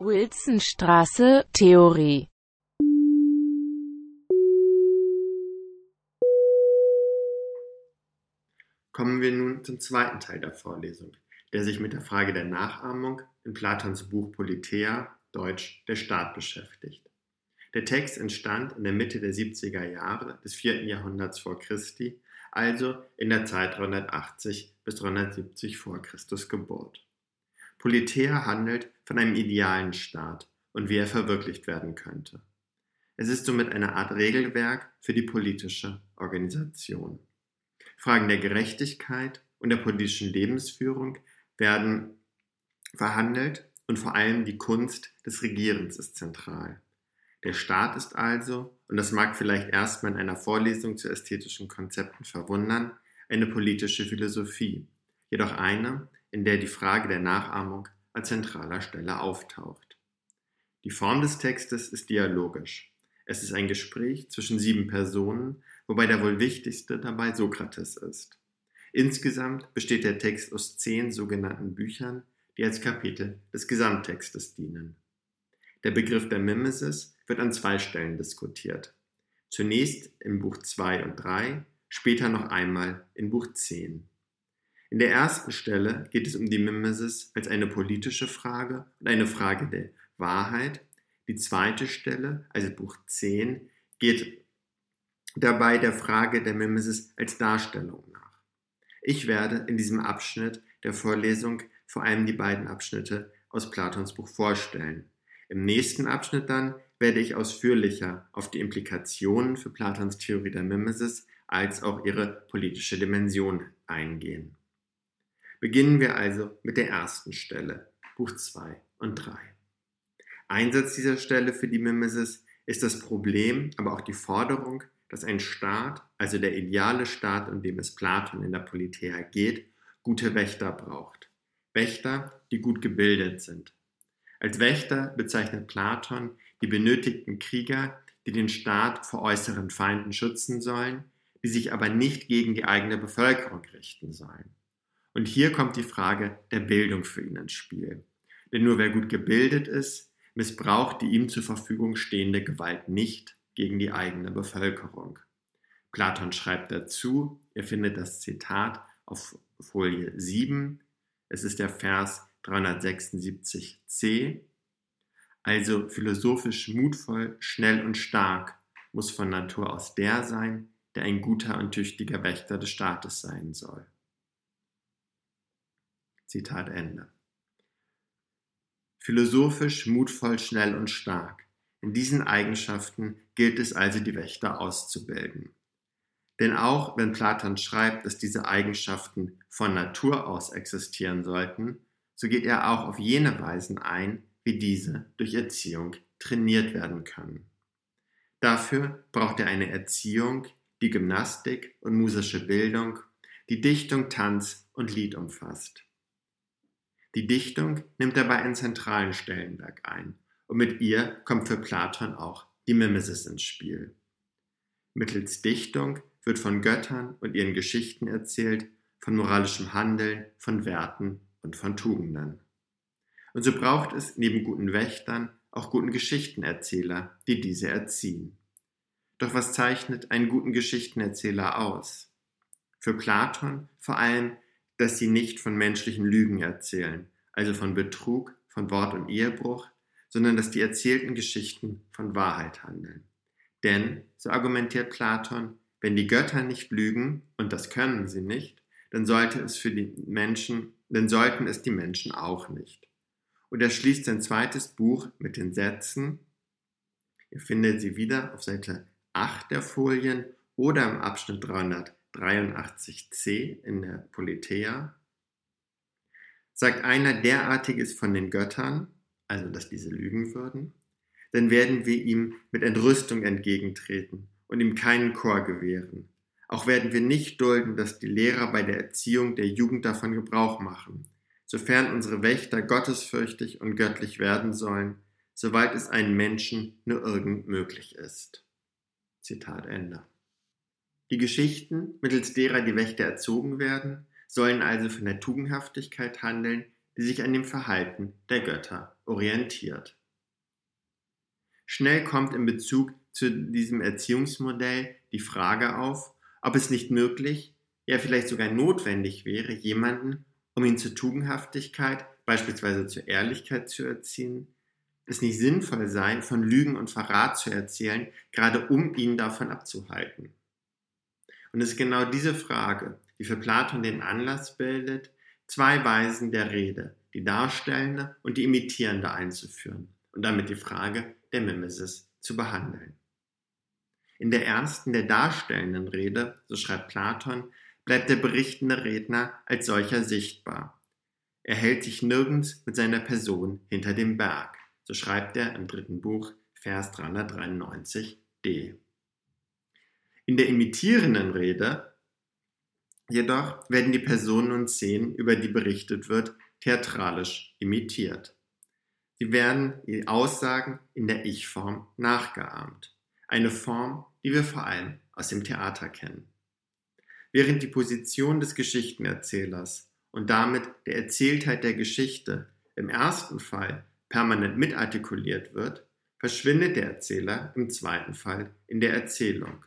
Wilsonstraße, Theorie Kommen wir nun zum zweiten Teil der Vorlesung, der sich mit der Frage der Nachahmung in Platons Buch Politeia, deutsch Der Staat, beschäftigt. Der Text entstand in der Mitte der 70er Jahre des 4. Jahrhunderts vor Christi, also in der Zeit 380 bis 370 vor Christus Geburt. Politeia handelt von einem idealen Staat und wie er verwirklicht werden könnte. Es ist somit eine Art Regelwerk für die politische Organisation. Fragen der Gerechtigkeit und der politischen Lebensführung werden verhandelt und vor allem die Kunst des Regierens ist zentral. Der Staat ist also, und das mag vielleicht erstmal in einer Vorlesung zu ästhetischen Konzepten verwundern, eine politische Philosophie, jedoch eine, in der die Frage der Nachahmung an zentraler Stelle auftaucht. Die Form des Textes ist dialogisch. Es ist ein Gespräch zwischen sieben Personen, wobei der wohl wichtigste dabei Sokrates ist. Insgesamt besteht der Text aus zehn sogenannten Büchern, die als Kapitel des Gesamttextes dienen. Der Begriff der Mimesis wird an zwei Stellen diskutiert. Zunächst in Buch 2 und 3, später noch einmal in Buch 10. In der ersten Stelle geht es um die Mimesis als eine politische Frage und eine Frage der Wahrheit. Die zweite Stelle, also Buch 10, geht dabei der Frage der Mimesis als Darstellung nach. Ich werde in diesem Abschnitt der Vorlesung vor allem die beiden Abschnitte aus Platons Buch vorstellen. Im nächsten Abschnitt dann werde ich ausführlicher auf die Implikationen für Platons Theorie der Mimesis als auch ihre politische Dimension eingehen. Beginnen wir also mit der ersten Stelle, Buch 2 und 3. Einsatz dieser Stelle für die Mimesis ist das Problem, aber auch die Forderung dass ein Staat, also der ideale Staat, um dem es Platon in der Politeia geht, gute Wächter braucht. Wächter, die gut gebildet sind. Als Wächter bezeichnet Platon die benötigten Krieger, die den Staat vor äußeren Feinden schützen sollen, die sich aber nicht gegen die eigene Bevölkerung richten sollen. Und hier kommt die Frage der Bildung für ihn ins Spiel. Denn nur wer gut gebildet ist, missbraucht die ihm zur Verfügung stehende Gewalt nicht, gegen die eigene Bevölkerung. Platon schreibt dazu, ihr findet das Zitat auf Folie 7, es ist der Vers 376c, also philosophisch mutvoll, schnell und stark muss von Natur aus der sein, der ein guter und tüchtiger Wächter des Staates sein soll. Zitat Ende. Philosophisch, mutvoll, schnell und stark. In diesen Eigenschaften gilt es also, die Wächter auszubilden. Denn auch wenn Platon schreibt, dass diese Eigenschaften von Natur aus existieren sollten, so geht er auch auf jene Weisen ein, wie diese durch Erziehung trainiert werden können. Dafür braucht er eine Erziehung, die Gymnastik und musische Bildung, die Dichtung, Tanz und Lied umfasst. Die Dichtung nimmt dabei einen zentralen Stellenwerk ein und mit ihr kommt für Platon auch die Mimesis ins Spiel. Mittels Dichtung wird von Göttern und ihren Geschichten erzählt, von moralischem Handeln, von Werten und von Tugenden. Und so braucht es neben guten Wächtern auch guten Geschichtenerzähler, die diese erziehen. Doch was zeichnet einen guten Geschichtenerzähler aus? Für Platon vor allem, dass sie nicht von menschlichen Lügen erzählen, also von Betrug, von Wort- und Ehebruch, sondern dass die erzählten Geschichten von Wahrheit handeln. Denn, so argumentiert Platon, wenn die Götter nicht lügen, und das können sie nicht, dann sollte es für die Menschen, dann sollten es die Menschen auch nicht. Und er schließt sein zweites Buch mit den Sätzen, ihr findet sie wieder auf Seite 8 der Folien oder im Abschnitt 383c in der Politeia. Sagt einer derartiges von den Göttern, also dass diese lügen würden, dann werden wir ihm mit Entrüstung entgegentreten und ihm keinen Chor gewähren. Auch werden wir nicht dulden, dass die Lehrer bei der Erziehung der Jugend davon Gebrauch machen, sofern unsere Wächter gottesfürchtig und göttlich werden sollen, soweit es einem Menschen nur irgend möglich ist. Zitat Ende. Die Geschichten, mittels derer die Wächter erzogen werden, sollen also von der Tugendhaftigkeit handeln, die sich an dem Verhalten der Götter orientiert. Schnell kommt in Bezug zu diesem Erziehungsmodell die Frage auf, ob es nicht möglich, ja vielleicht sogar notwendig wäre, jemanden, um ihn zur Tugendhaftigkeit, beispielsweise zur Ehrlichkeit zu erziehen, es nicht sinnvoll sei, von Lügen und Verrat zu erzählen, gerade um ihn davon abzuhalten. Und es ist genau diese Frage, die für Platon den Anlass bildet, zwei Weisen der Rede, die darstellende und die imitierende einzuführen und damit die Frage der Mimesis zu behandeln. In der ersten, der darstellenden Rede, so schreibt Platon, bleibt der berichtende Redner als solcher sichtbar. Er hält sich nirgends mit seiner Person hinter dem Berg. So schreibt er im dritten Buch, Vers 393d. In der imitierenden Rede jedoch werden die Personen und Szenen, über die berichtet wird, theatralisch imitiert. Sie werden die Aussagen in der Ich-Form nachgeahmt. Eine Form, die wir vor allem aus dem Theater kennen. Während die Position des Geschichtenerzählers und damit der Erzähltheit der Geschichte im ersten Fall permanent mitartikuliert wird, verschwindet der Erzähler im zweiten Fall in der Erzählung.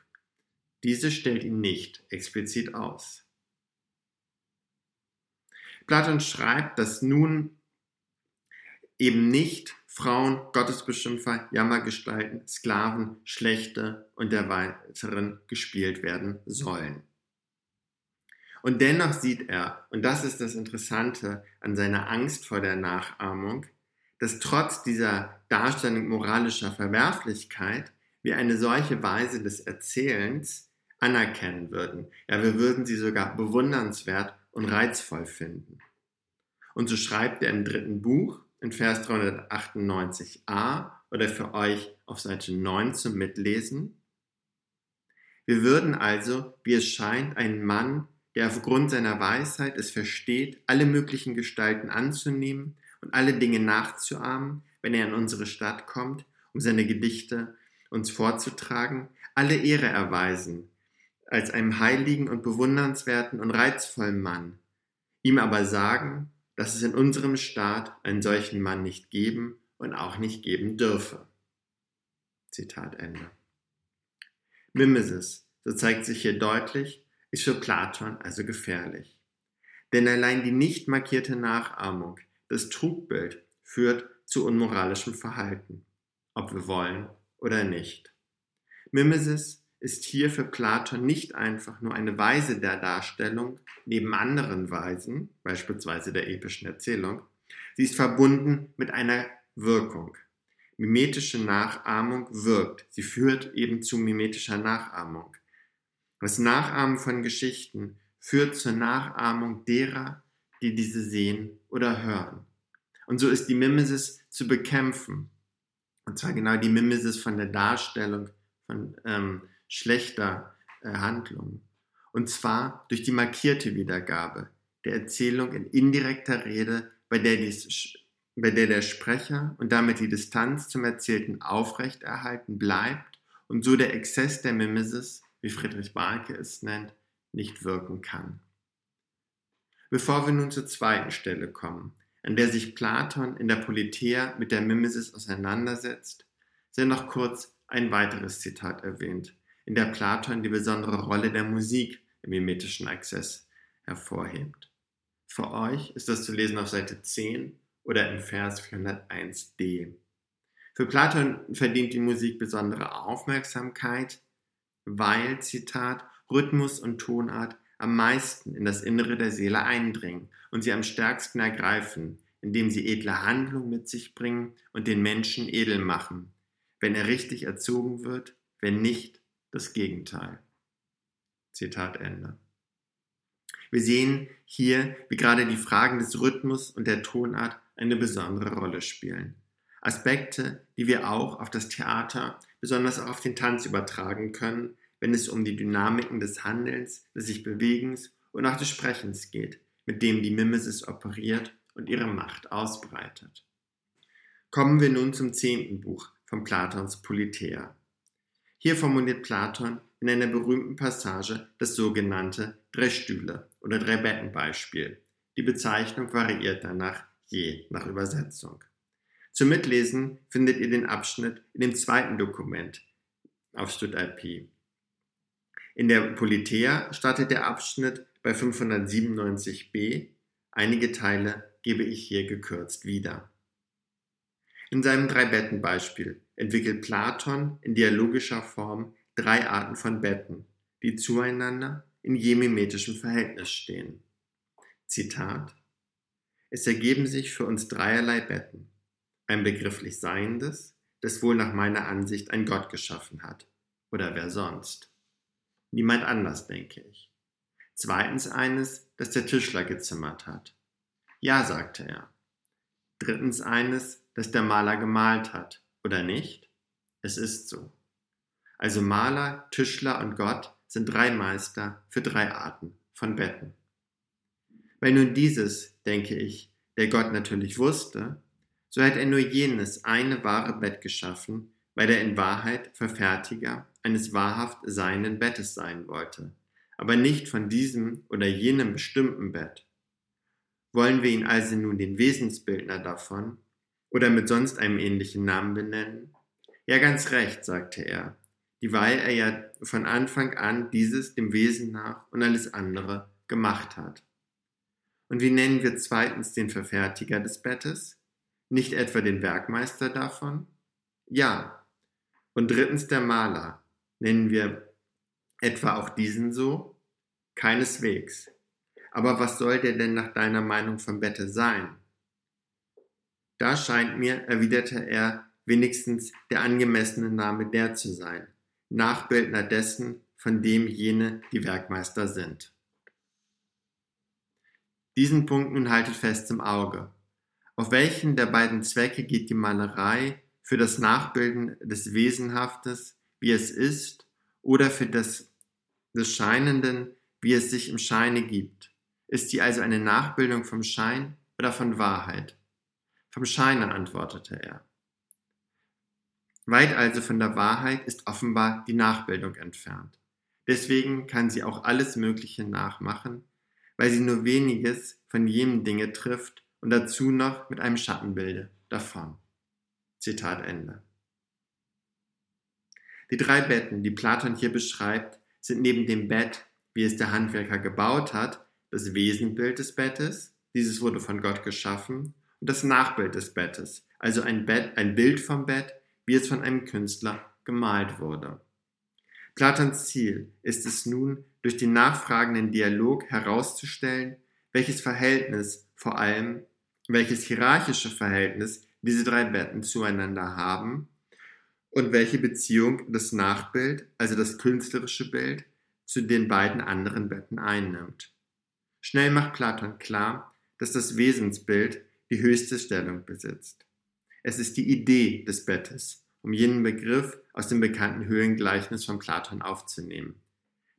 Diese stellt ihn nicht explizit aus. Platon schreibt, dass nun eben nicht Frauen, Gottesbeschimpfer, Jammergestalten, Sklaven, Schlechte und der weiteren gespielt werden sollen. Und dennoch sieht er, und das ist das Interessante an seiner Angst vor der Nachahmung, dass trotz dieser Darstellung moralischer Verwerflichkeit wir eine solche Weise des Erzählens anerkennen würden. Ja, wir würden sie sogar bewundernswert und reizvoll finden. Und so schreibt er im dritten Buch, in Vers 398a oder für euch auf Seite 9 zum Mitlesen. Wir würden also, wie es scheint, einen Mann, der aufgrund seiner Weisheit es versteht, alle möglichen Gestalten anzunehmen und alle Dinge nachzuahmen, wenn er in unsere Stadt kommt, um seine Gedichte uns vorzutragen, alle Ehre erweisen, als einem heiligen und bewundernswerten und reizvollen Mann, ihm aber sagen, dass es in unserem Staat einen solchen Mann nicht geben und auch nicht geben dürfe. Zitat Ende. Mimesis, so zeigt sich hier deutlich, ist für Platon also gefährlich. Denn allein die nicht markierte Nachahmung, das Trugbild, führt zu unmoralischem Verhalten, ob wir wollen oder nicht. Mimesis ist hier für Platon nicht einfach nur eine Weise der Darstellung neben anderen Weisen, beispielsweise der epischen Erzählung, sie ist verbunden mit einer Wirkung. Mimetische Nachahmung wirkt, sie führt eben zu mimetischer Nachahmung. Das Nachahmen von Geschichten führt zur Nachahmung derer, die diese sehen oder hören. Und so ist die Mimesis zu bekämpfen. Und zwar genau die Mimesis von der Darstellung von ähm, schlechter äh, Handlung. Und zwar durch die markierte Wiedergabe der Erzählung in indirekter Rede, bei der, dies, bei der der Sprecher und damit die Distanz zum Erzählten aufrechterhalten bleibt und so der Exzess der Mimesis, wie Friedrich Barke es nennt, nicht wirken kann. Bevor wir nun zur zweiten Stelle kommen, an der sich Platon in der Politeia mit der Mimesis auseinandersetzt, sei noch kurz ein weiteres Zitat erwähnt, in der Platon die besondere Rolle der Musik im mimetischen Access hervorhebt. Für euch ist das zu lesen auf Seite 10 oder im Vers 401d. Für Platon verdient die Musik besondere Aufmerksamkeit, weil, Zitat, Rhythmus und Tonart am meisten in das Innere der Seele eindringen und sie am stärksten ergreifen, indem sie edle Handlung mit sich bringen und den Menschen edel machen, wenn er richtig erzogen wird, wenn nicht, das Gegenteil. Zitat Ende. Wir sehen hier, wie gerade die Fragen des Rhythmus und der Tonart eine besondere Rolle spielen. Aspekte, die wir auch auf das Theater, besonders auch auf den Tanz übertragen können, wenn es um die Dynamiken des Handelns, des sich Bewegens und auch des Sprechens geht, mit dem die Mimesis operiert und ihre Macht ausbreitet. Kommen wir nun zum zehnten Buch von Platons Politeia. Hier formuliert Platon in einer berühmten Passage das sogenannte Drei Stühle oder Drei Betten Beispiel. Die Bezeichnung variiert danach, je nach Übersetzung. Zum Mitlesen findet ihr den Abschnitt in dem zweiten Dokument auf StudIP. In der Politeia startet der Abschnitt bei 597b. Einige Teile gebe ich hier gekürzt wieder. In seinem Drei-Betten-Beispiel entwickelt Platon in dialogischer Form drei Arten von Betten, die zueinander in jemimetischem Verhältnis stehen. Zitat Es ergeben sich für uns dreierlei Betten. Ein begrifflich Seiendes, das wohl nach meiner Ansicht ein Gott geschaffen hat. Oder wer sonst? Niemand anders, denke ich. Zweitens eines, das der Tischler gezimmert hat. Ja, sagte er. Drittens eines, das der Maler gemalt hat. Oder nicht? Es ist so. Also Maler, Tischler und Gott sind drei Meister für drei Arten von Betten. Weil nun dieses, denke ich, der Gott natürlich wusste, so hat er nur jenes eine wahre Bett geschaffen, weil er in Wahrheit Verfertiger eines wahrhaft seinen Bettes sein wollte, aber nicht von diesem oder jenem bestimmten Bett. Wollen wir ihn also nun den Wesensbildner davon oder mit sonst einem ähnlichen Namen benennen? Ja, ganz recht, sagte er, dieweil er ja von Anfang an dieses dem Wesen nach und alles andere gemacht hat. Und wie nennen wir zweitens den Verfertiger des Bettes? Nicht etwa den Werkmeister davon? Ja. Und drittens der Maler. Nennen wir etwa auch diesen so? Keineswegs. Aber was soll der denn nach deiner Meinung vom Bette sein? Da scheint mir, erwiderte er, wenigstens der angemessene Name der zu sein, Nachbildner dessen, von dem jene die Werkmeister sind. Diesen Punkt nun haltet fest im Auge. Auf welchen der beiden Zwecke geht die Malerei für das Nachbilden des Wesenhaftes, wie es ist, oder für das des Scheinenden, wie es sich im Scheine gibt? Ist sie also eine Nachbildung vom Schein oder von Wahrheit? Vom Scheine, antwortete er. Weit also von der Wahrheit ist offenbar die Nachbildung entfernt. Deswegen kann sie auch alles Mögliche nachmachen, weil sie nur weniges von jenem Dinge trifft und dazu noch mit einem Schattenbilde davon. Zitat Ende. Die drei Betten, die Platon hier beschreibt, sind neben dem Bett, wie es der Handwerker gebaut hat, das Wesenbild des Bettes, dieses wurde von Gott geschaffen, und das Nachbild des Bettes, also ein, Bett, ein Bild vom Bett, wie es von einem Künstler gemalt wurde. Platons Ziel ist es nun, durch den nachfragenden Dialog herauszustellen, welches Verhältnis vor allem, welches hierarchische Verhältnis diese drei Betten zueinander haben und welche Beziehung das Nachbild, also das künstlerische Bild, zu den beiden anderen Betten einnimmt. Schnell macht Platon klar, dass das Wesensbild die höchste Stellung besitzt. Es ist die Idee des Bettes, um jenen Begriff aus dem bekannten Höhlengleichnis von Platon aufzunehmen.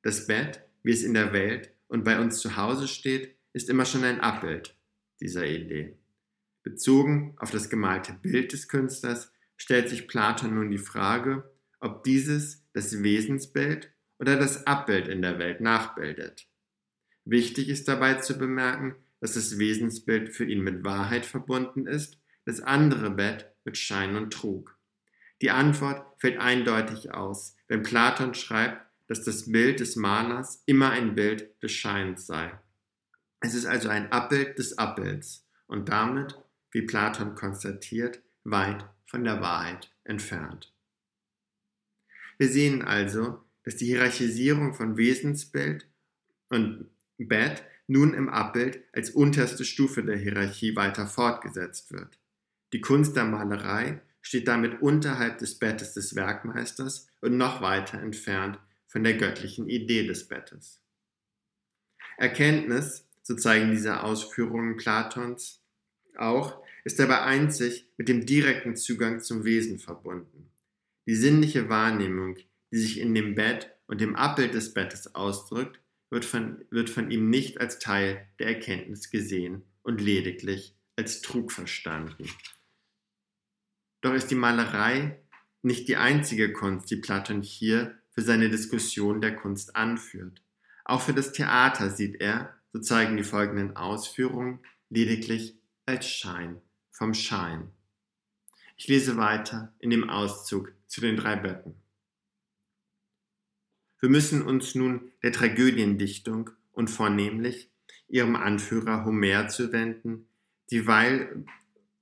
Das Bett, wie es in der Welt und bei uns zu Hause steht, ist immer schon ein Abbild dieser Idee. Bezogen auf das gemalte Bild des Künstlers stellt sich Platon nun die Frage, ob dieses das Wesensbild oder das Abbild in der Welt nachbildet. Wichtig ist dabei zu bemerken, dass das Wesensbild für ihn mit Wahrheit verbunden ist, das andere Bett mit Schein und Trug. Die Antwort fällt eindeutig aus, wenn Platon schreibt, dass das Bild des Malers immer ein Bild des Scheins sei. Es ist also ein Abbild des Abbilds und damit, wie Platon konstatiert, weit von der Wahrheit entfernt. Wir sehen also, dass die Hierarchisierung von Wesensbild und Bett nun im Abbild als unterste Stufe der Hierarchie weiter fortgesetzt wird. Die Kunst der Malerei steht damit unterhalb des Bettes des Werkmeisters und noch weiter entfernt von der göttlichen Idee des Bettes. Erkenntnis, so zeigen diese Ausführungen Platons auch, ist dabei einzig mit dem direkten Zugang zum Wesen verbunden. Die sinnliche Wahrnehmung, die sich in dem Bett und dem Abbild des Bettes ausdrückt, wird von, wird von ihm nicht als Teil der Erkenntnis gesehen und lediglich als Trug verstanden. Doch ist die Malerei nicht die einzige Kunst, die Platon hier für seine Diskussion der Kunst anführt. Auch für das Theater sieht er, so zeigen die folgenden Ausführungen, lediglich als Schein vom Schein. Ich lese weiter in dem Auszug zu den drei Böcken. Wir müssen uns nun der Tragödiendichtung und vornehmlich ihrem Anführer Homer zuwenden, dieweil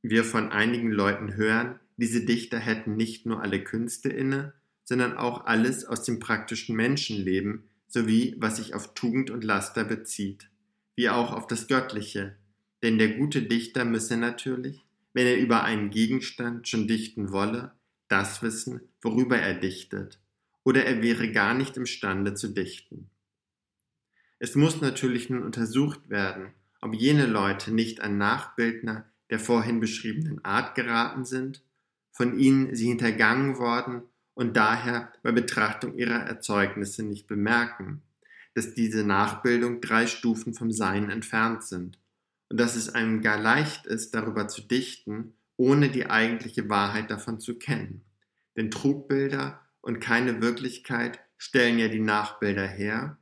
wir von einigen Leuten hören, diese Dichter hätten nicht nur alle Künste inne, sondern auch alles aus dem praktischen Menschenleben sowie was sich auf Tugend und Laster bezieht, wie auch auf das Göttliche, denn der gute Dichter müsse natürlich, wenn er über einen Gegenstand schon dichten wolle, das wissen, worüber er dichtet, oder er wäre gar nicht imstande zu dichten. Es muss natürlich nun untersucht werden, ob jene Leute nicht an Nachbildner der vorhin beschriebenen Art geraten sind, von ihnen sie hintergangen worden und daher bei Betrachtung ihrer Erzeugnisse nicht bemerken, dass diese Nachbildung drei Stufen vom Sein entfernt sind und dass es einem gar leicht ist, darüber zu dichten, ohne die eigentliche Wahrheit davon zu kennen. Denn Trugbilder und keine Wirklichkeit stellen ja die Nachbilder her,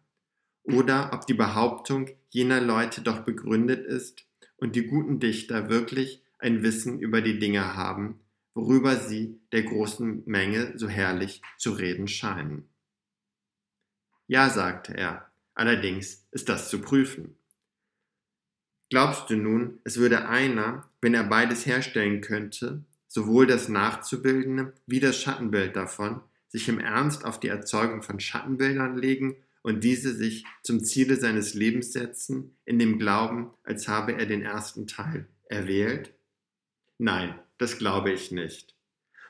oder ob die Behauptung jener Leute doch begründet ist und die guten Dichter wirklich ein Wissen über die Dinge haben, worüber sie der großen Menge so herrlich zu reden scheinen. Ja, sagte er, allerdings ist das zu prüfen. Glaubst du nun, es würde einer, wenn er beides herstellen könnte, sowohl das nachzubildende wie das Schattenbild davon, sich im Ernst auf die Erzeugung von Schattenbildern legen und diese sich zum Ziele seines Lebens setzen, in dem Glauben, als habe er den ersten Teil erwählt? Nein, das glaube ich nicht.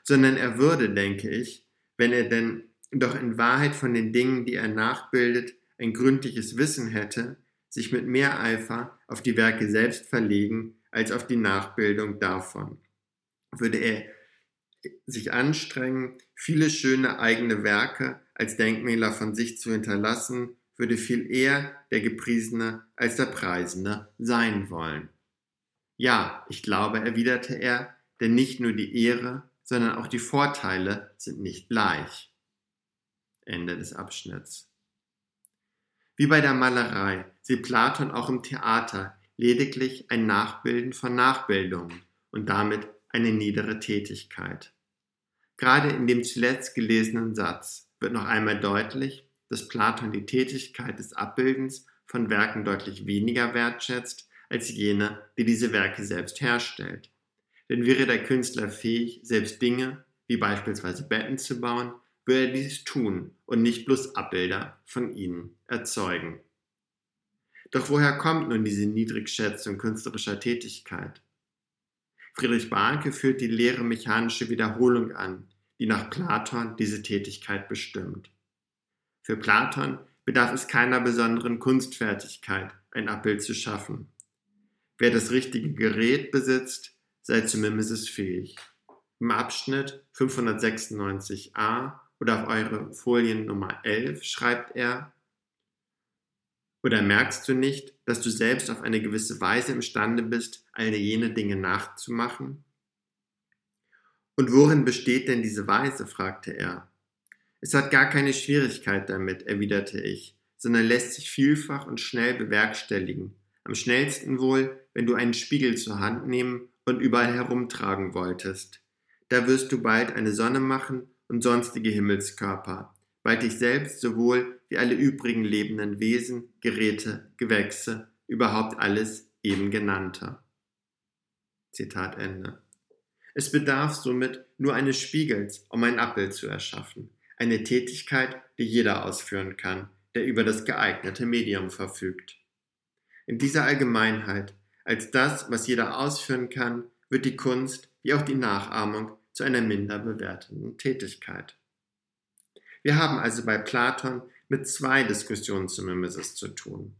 Sondern er würde, denke ich, wenn er denn doch in Wahrheit von den Dingen, die er nachbildet, ein gründliches Wissen hätte, sich mit mehr Eifer auf die Werke selbst verlegen als auf die Nachbildung davon. Würde er sich anstrengen, viele schöne eigene Werke als Denkmäler von sich zu hinterlassen, würde viel eher der Gepriesene als der Preisende sein wollen. Ja, ich glaube, erwiderte er, denn nicht nur die Ehre, sondern auch die Vorteile sind nicht gleich. Ende des Abschnitts. Wie bei der Malerei sieht Platon auch im Theater lediglich ein Nachbilden von Nachbildungen und damit eine niedere Tätigkeit. Gerade in dem zuletzt gelesenen Satz wird noch einmal deutlich, dass Platon die Tätigkeit des Abbildens von Werken deutlich weniger wertschätzt als jene, die diese Werke selbst herstellt. Denn wäre der Künstler fähig, selbst Dinge, wie beispielsweise Betten zu bauen, würde er dies tun und nicht bloß Abbilder von ihnen erzeugen. Doch woher kommt nun diese Niedrigschätzung künstlerischer Tätigkeit? Friedrich Barke führt die leere mechanische Wiederholung an, die nach Platon diese Tätigkeit bestimmt. Für Platon bedarf es keiner besonderen Kunstfertigkeit, ein Abbild zu schaffen. Wer das richtige Gerät besitzt, sei zu Mimesis fähig. Im Abschnitt 596a oder auf eure Folien Nummer 11 schreibt er, oder merkst du nicht, dass du selbst auf eine gewisse Weise imstande bist, all jene Dinge nachzumachen? Und worin besteht denn diese Weise? fragte er. Es hat gar keine Schwierigkeit damit, erwiderte ich, sondern lässt sich vielfach und schnell bewerkstelligen. Am schnellsten wohl, wenn du einen Spiegel zur Hand nehmen und überall herumtragen wolltest. Da wirst du bald eine Sonne machen und sonstige Himmelskörper, bald dich selbst sowohl wie alle übrigen lebenden Wesen, Geräte, Gewächse, überhaupt alles eben genannter. Zitat Ende. Es bedarf somit nur eines Spiegels, um ein Abbild zu erschaffen, eine Tätigkeit, die jeder ausführen kann, der über das geeignete Medium verfügt. In dieser Allgemeinheit, als das, was jeder ausführen kann, wird die Kunst wie auch die Nachahmung zu einer minder bewertenden Tätigkeit. Wir haben also bei Platon mit zwei Diskussionen zum Mimesis zu tun.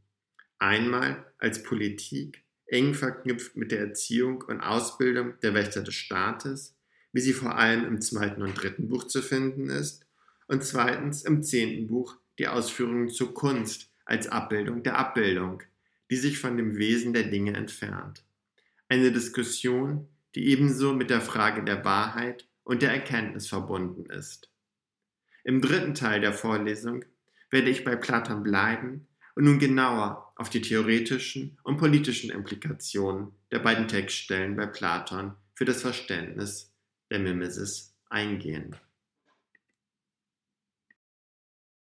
Einmal als Politik, eng verknüpft mit der Erziehung und Ausbildung der Wächter des Staates, wie sie vor allem im zweiten und dritten Buch zu finden ist, und zweitens im zehnten Buch die Ausführungen zur Kunst als Abbildung der Abbildung, die sich von dem Wesen der Dinge entfernt. Eine Diskussion, die ebenso mit der Frage der Wahrheit und der Erkenntnis verbunden ist. Im dritten Teil der Vorlesung werde ich bei Platon bleiben und nun genauer auf die theoretischen und politischen Implikationen der beiden Textstellen bei Platon für das Verständnis der Mimesis eingehen.